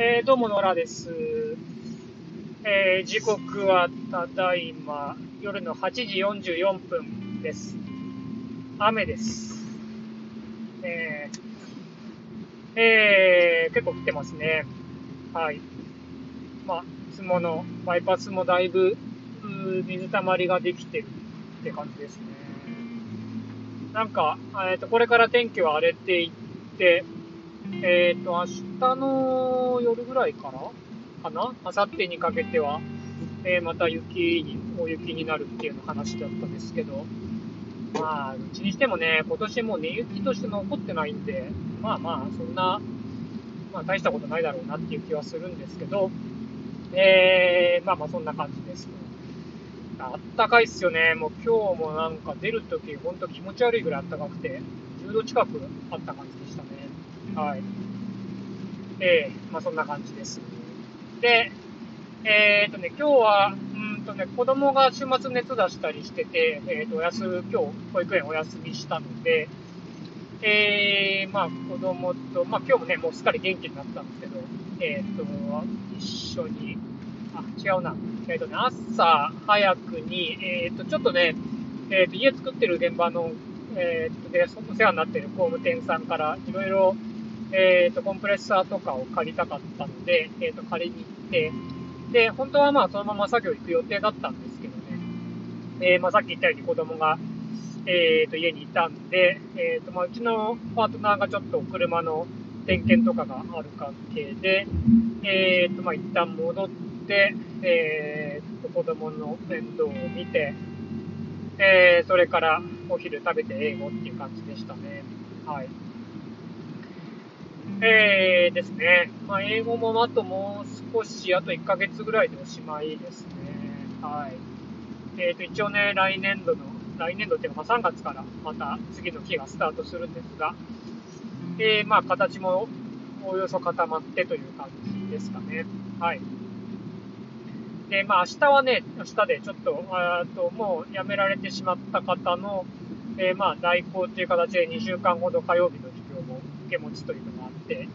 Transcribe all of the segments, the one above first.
えー、どうも、ノラです。えー、時刻はただいま夜の8時44分です。雨です。えー、えー、結構降ってますね。はい。まあ、いつものバイパスもだいぶ水たまりができてるって感じですね。なんか、えっ、と、これから天気は荒れていって、えっ、ー、と、明日の夜ぐらいからかな？明後日にかけては、えー、また雪に、大雪になるっていうの話だったんですけど、まあ、うちにしてもね、今年もう寝雪として残ってないんで、まあまあ、そんな、まあ大したことないだろうなっていう気はするんですけど、えー、まあまあそんな感じです。あったかいっすよね。もう今日もなんか出るときほんと気持ち悪いぐらいあったかくて、10度近くあった感じでしたね。はい。えー、まあそんな感じです。で、えー、っとね、今日は、うんとね、子供が週末熱出したりしてて、えー、っと、お休、今日、保育園お休みしたので、えー、まあ子供と、まあ今日もね、もうすっかり元気になったんですけど、え、っと、一緒に、あ、違うな。えっとね、朝早くに、えっと、ちょっとね、えっと、家作ってる現場の、えっと、で、お世話になってる工務店さんから、いろいろ、えっ、ー、と、コンプレッサーとかを借りたかったので、えっ、ー、と、借りに行って、で、本当はまあ、そのまま作業行く予定だったんですけどね、えー、まあ、さっき言ったように子供が、えっ、と、家にいたんで、えっ、と、まあ、うちのパートナーがちょっと車の点検とかがある関係で、えっ、と、まあ、一旦戻って、えっ、と、子供の面倒を見て、えー、それからお昼食べて英語っていう感じでしたね。はい。えー、ですね。まあ、英語もあともう少し、あと1ヶ月ぐらいでおしまいですね。はい。えっ、ー、と、一応ね、来年度の、来年度っていうか、ま3月からまた次の期がスタートするんですが、えー、まあ、形もおおよそ固まってという感じですかね。はい。で、まあ、明日はね、明日でちょっと、あと、もう辞められてしまった方の、えー、まあ、代行っていう形で2週間ほど火曜日の授業も受け持ちというのがあって、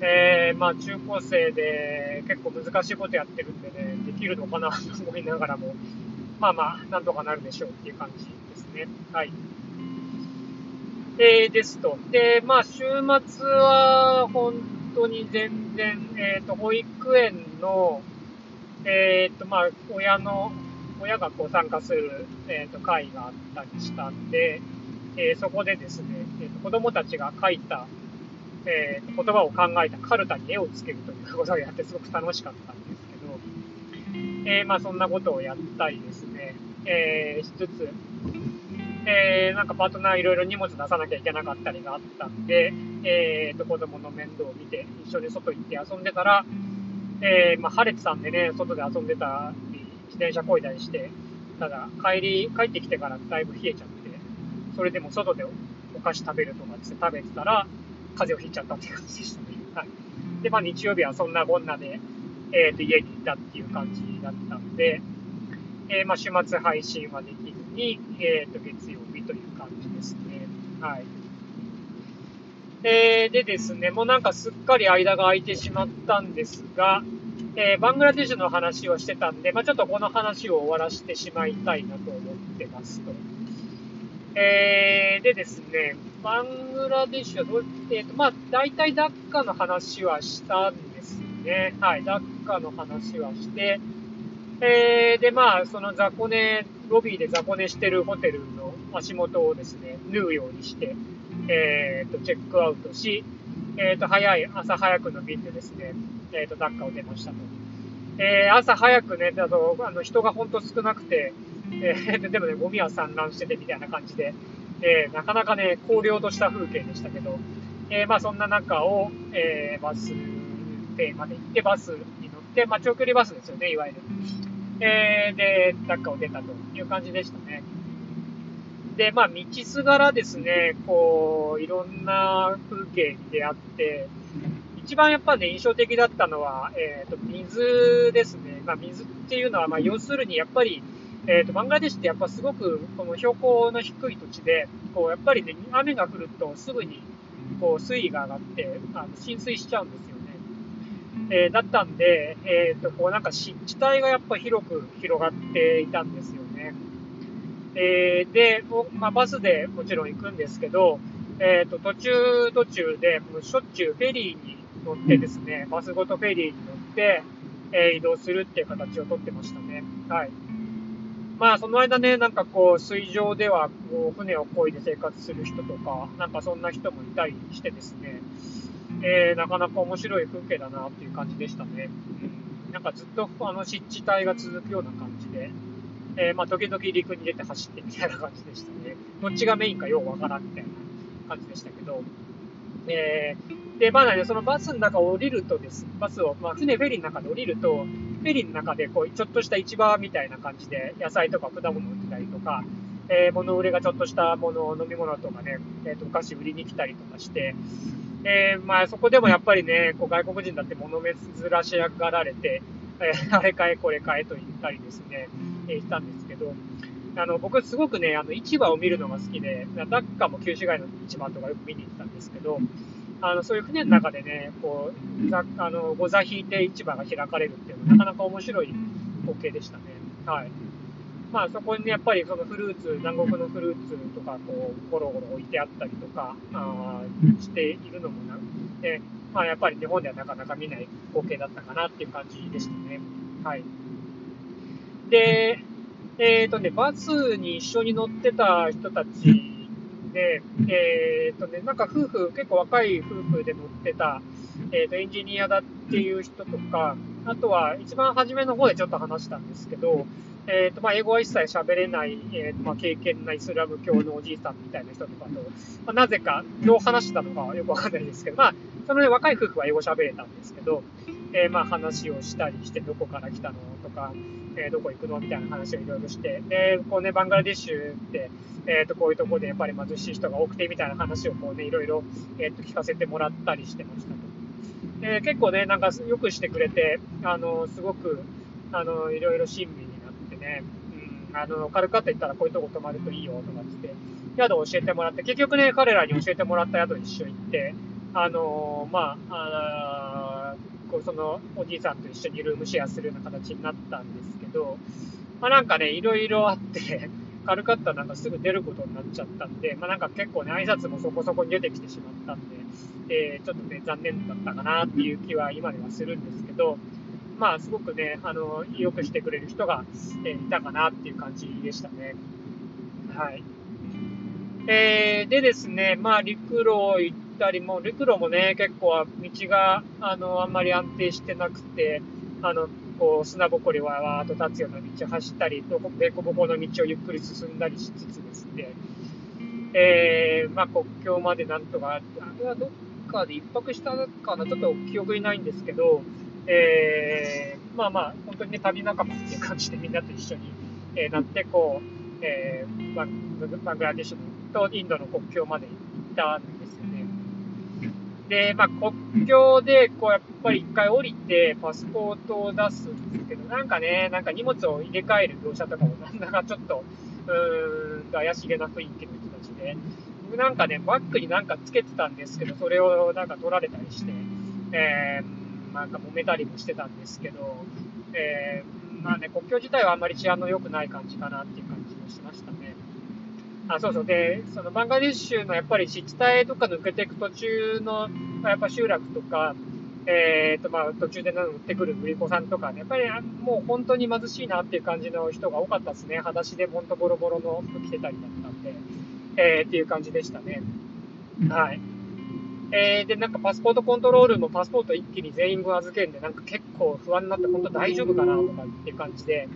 えー、まあ、中高生で結構難しいことやってるんでね、できるのかなと思いながらも、まあまあ、なんとかなるでしょうっていう感じですね。はい。えー、ですと。で、まあ、週末は、本当に全然、えっ、ー、と、保育園の、えっ、ー、と、まあ、親の、親がこう参加する、えっ、と、会があったりしたんで、えそこでですね、えーと、子供たちが書いた、えー、言葉を考えたカルタに絵をつけるということをやってすごく楽しかったんですけど、えー、まあそんなことをやったりですね、えー、しつつ、えー、なんかパートナーいろいろ荷物出さなきゃいけなかったりがあったんで、えー、と子供の面倒を見て一緒に外行って遊んでたら、えー、まあ晴れてたんでね、外で遊んでたり、自転車こいだりして、ただ帰り、帰ってきてからだいぶ冷えちゃって、それでも外でお菓子食べるとかって食べてたら、風邪をひいちゃったっていう感じでしたね。はい。で、まあ日曜日はそんなこんなで、えっ、ー、と、家にいたっていう感じだったんで、えー、まあ週末配信はできずに、えっ、ー、と、月曜日という感じですね。はい。えー、でですね、もうなんかすっかり間が空いてしまったんですが、えー、バングラデシュの話をしてたんで、まあ、ちょっとこの話を終わらせてしまいたいなと思ってますと。えー、でですね、バングラデシュはど、えっ、ー、と、まあ、大体ダッカの話はしたんですね。はい、ダッカの話はして、えー、で、まあ、その雑魚寝、ロビーで雑魚寝してるホテルの足元をですね、縫うようにして、えっ、ー、と、チェックアウトし、えっ、ー、と、早い、朝早くの便でですね、えっ、と、ダッカを出ましたと。え朝早くね、だと、あの、人がほんと少なくて、えー、でもね、ゴミは散乱しててみたいな感じで、えー、なかなかね、荒涼とした風景でしたけど、えー、まあそんな中を、えー、バス停まで行って、バスに乗って、まあ長距離バスですよね、いわゆる。えー、で、ダッカを出たという感じでしたね。で、まあ道すがらですね、こう、いろんな風景に出会って、一番やっぱね、印象的だったのは、えっ、ー、と、水ですね。まあ水っていうのは、まあ要するにやっぱり、えっ、ー、と、バングラデシュってやっぱすごく、この標高の低い土地で、こう、やっぱりね、雨が降るとすぐに、こう、水位が上がって、あの、浸水しちゃうんですよね。えー、だったんで、えっ、ー、と、こうなんか湿地帯がやっぱ広く広がっていたんですよね。えー、で、まあ、バスでもちろん行くんですけど、えっ、と、途中途中で、もうしょっちゅうフェリーに乗ってですね、バスごとフェリーに乗って、え移動するっていう形をとってましたね。はい。まあ、その間ね、なんかこう、水上では、こう、船を漕いで生活する人とか、なんかそんな人もいたりしてですね、えー、なかなか面白い風景だなっていう感じでしたね。うん、なんかずっと、あの、湿地帯が続くような感じで、えー、まあ、時々陸に出て走ってみたいな感じでしたね。どっちがメインかようわからんみたいな感じでしたけど、えー、で、まだね、そのバスの中を降りるとです、バスを、まあ、船、フェリーの中で降りると、フェリーの中で、こう、ちょっとした市場みたいな感じで、野菜とか果物売ってたりとか、えー、物売れがちょっとしたもの、飲み物とかね、えっ、ー、と、お菓子売りに来たりとかして、えー、まあ、そこでもやっぱりね、こう、外国人だって物珍しがられて、えー、あれ買え、これ買えと言ったりですね、えー、したんですけど、あの、僕すごくね、あの、市場を見るのが好きで、ダッカも旧市街の市場とかよく見に行ったんですけど、あの、そういう船の中でね、こう、ざあの、ご座引いて市場が開かれるっていうのはなかなか面白い光景でしたね。はい。まあそこにやっぱりそのフルーツ、南国のフルーツとかこう、ゴロゴロ置いてあったりとか、あしているのもなで、まあやっぱり日本ではなかなか見ない光景だったかなっていう感じでしたね。はい。で、えっ、ー、とね、バスに一緒に乗ってた人たちで、えっ、とね、なんか夫婦、結構若い夫婦で乗ってた、えっ、と、エンジニアだっていう人とか、あとは一番初めの方でちょっと話したんですけど、えっ、と、まあ、英語は一切喋れない、えっ、と、まあ、経験なイスラム教のおじいさんみたいな人とかと、まあ、なぜか、どう話したのかはよくわかんないですけど、まあ、そのね、若い夫婦は英語喋れたんですけど、えー、まあ、話をしたりして、どこから来たのとか、えー、どこ行くのみたいな話をいろいろして、で、こうね、バングラディッシュって、えっ、ー、と、こういうところでやっぱり貧しい人が多くてみたいな話をこうね、いろいろ、えっ、と、聞かせてもらったりしてましたと。で、結構ね、なんかよくしてくれて、あの、すごく、あの、いろいろ親身になってね、うん、あの、カルカッタ行ったらこういうとこ泊まるといいよとかって、宿を教えてもらって、結局ね、彼らに教えてもらった宿に一緒に行って、あの、まあ、あこうそのおじいさんと一緒にルームシェアするような形になったんですけど、まあ、なんかね、いろいろあってカルカッタなんかすぐ出ることになっちゃったんで、まあ、なんか結構ね、挨拶もそこそこに出てきてしまったんで、えー、ちょっとね、残念だったかなっていう気は今ではするんですけど、まあ、すごくね、あの、良くしてくれる人が、えー、いたかなっていう感じでしたね。はい。えー、でですね、まあ、陸路行ったりも、陸路もね、結構道が、あの、あんまり安定してなくて、あの、こう、砂ぼこりはわーっと立つような道を走ったり、でこぼこの道をゆっくり進んだりしつつですね、えー、まあ、国境までなんとか、あれはどっかで一泊したかな、ちょっと記憶にないんですけど、えー、まあまあ、本当にね、旅仲間っていう感じでみんなと一緒に、えー、なって、こう、えー、バングラデシュとインドの国境まで行ったんですよね。で、まあ、国境で、こう、やっぱり一回降りて、パスポートを出すんですけど、なんかね、なんか荷物を入れ替える業者とかも、なんだかちょっと、うーんと、怪しげな雰囲気の人たちで、僕なんかね、バッグになんかつけてたんですけど、それをなんか取られたりして、えー、なんか揉めたりもしてたんですけど、えー、まあね、国境自体はあんまり治安の良くない感じかなっていう感じもしましたね。あ、そうそう。で、そのバンガディッシュのやっぱり湿地帯とか抜けていく途中の、まあ、やっぱ集落とか、えっ、ー、と、まあ、途中で売ってくる売り子さんとかね、やっぱりもう本当に貧しいなっていう感じの人が多かったですね。裸足でほんとボロボロの服着てたりだったんで、えー、っていう感じでしたね。はい。えー、で、なんかパスポートコントロールもパスポート一気に全員分預けんで、なんか結構不安になって、本当大丈夫かなとかっていう感じで、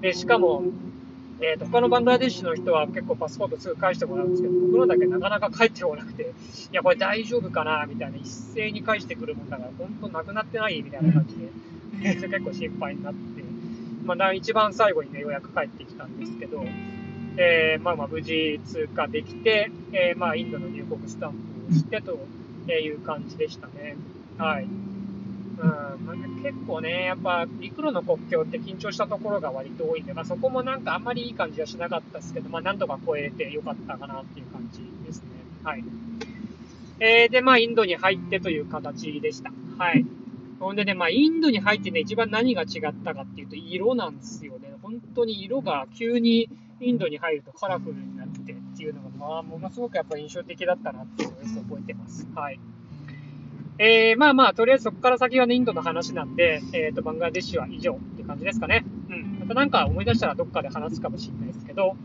で、しかも、えーと、他のバングラデシュの人は結構パスポートすぐ返してもらうんですけど、僕のだけなかなか返ってこなくて、いや、これ大丈夫かなみたいな、一斉に返してくるもんだから、本当なくなってないみたいな感じで、結構心配になって、まあ、一番最後にね、ようやく帰ってきたんですけど、えー、まあまあ無事通過できて、えー、まあインドの入国スタンプをしてという感じでしたね。はい。うん、結構ね、やっぱ陸路の国境って緊張したところが割と多いんで、まあ、そこもなんかあんまりいい感じはしなかったですけど、まあ、なんとか超えてよかったかなっていう感じですね。はい。えー、で、まあ、インドに入ってという形でした。はい。ほんでね、まあ、インドに入ってね、一番何が違ったかっていうと、色なんですよね。本当に色が急にインドに入るとカラフルになってっていうのが、まあ、ものすごくやっぱ印象的だったなっていうのを覚えてます。はい。えー、まあまあ、とりあえずそこから先はね、インドの話なんで、えっ、ー、と、バングラデシュは以上って感じですかね。うん。またなんか思い出したらどっかで話すかもしれないですけど、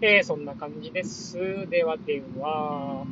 えー、そんな感じです。ではでは。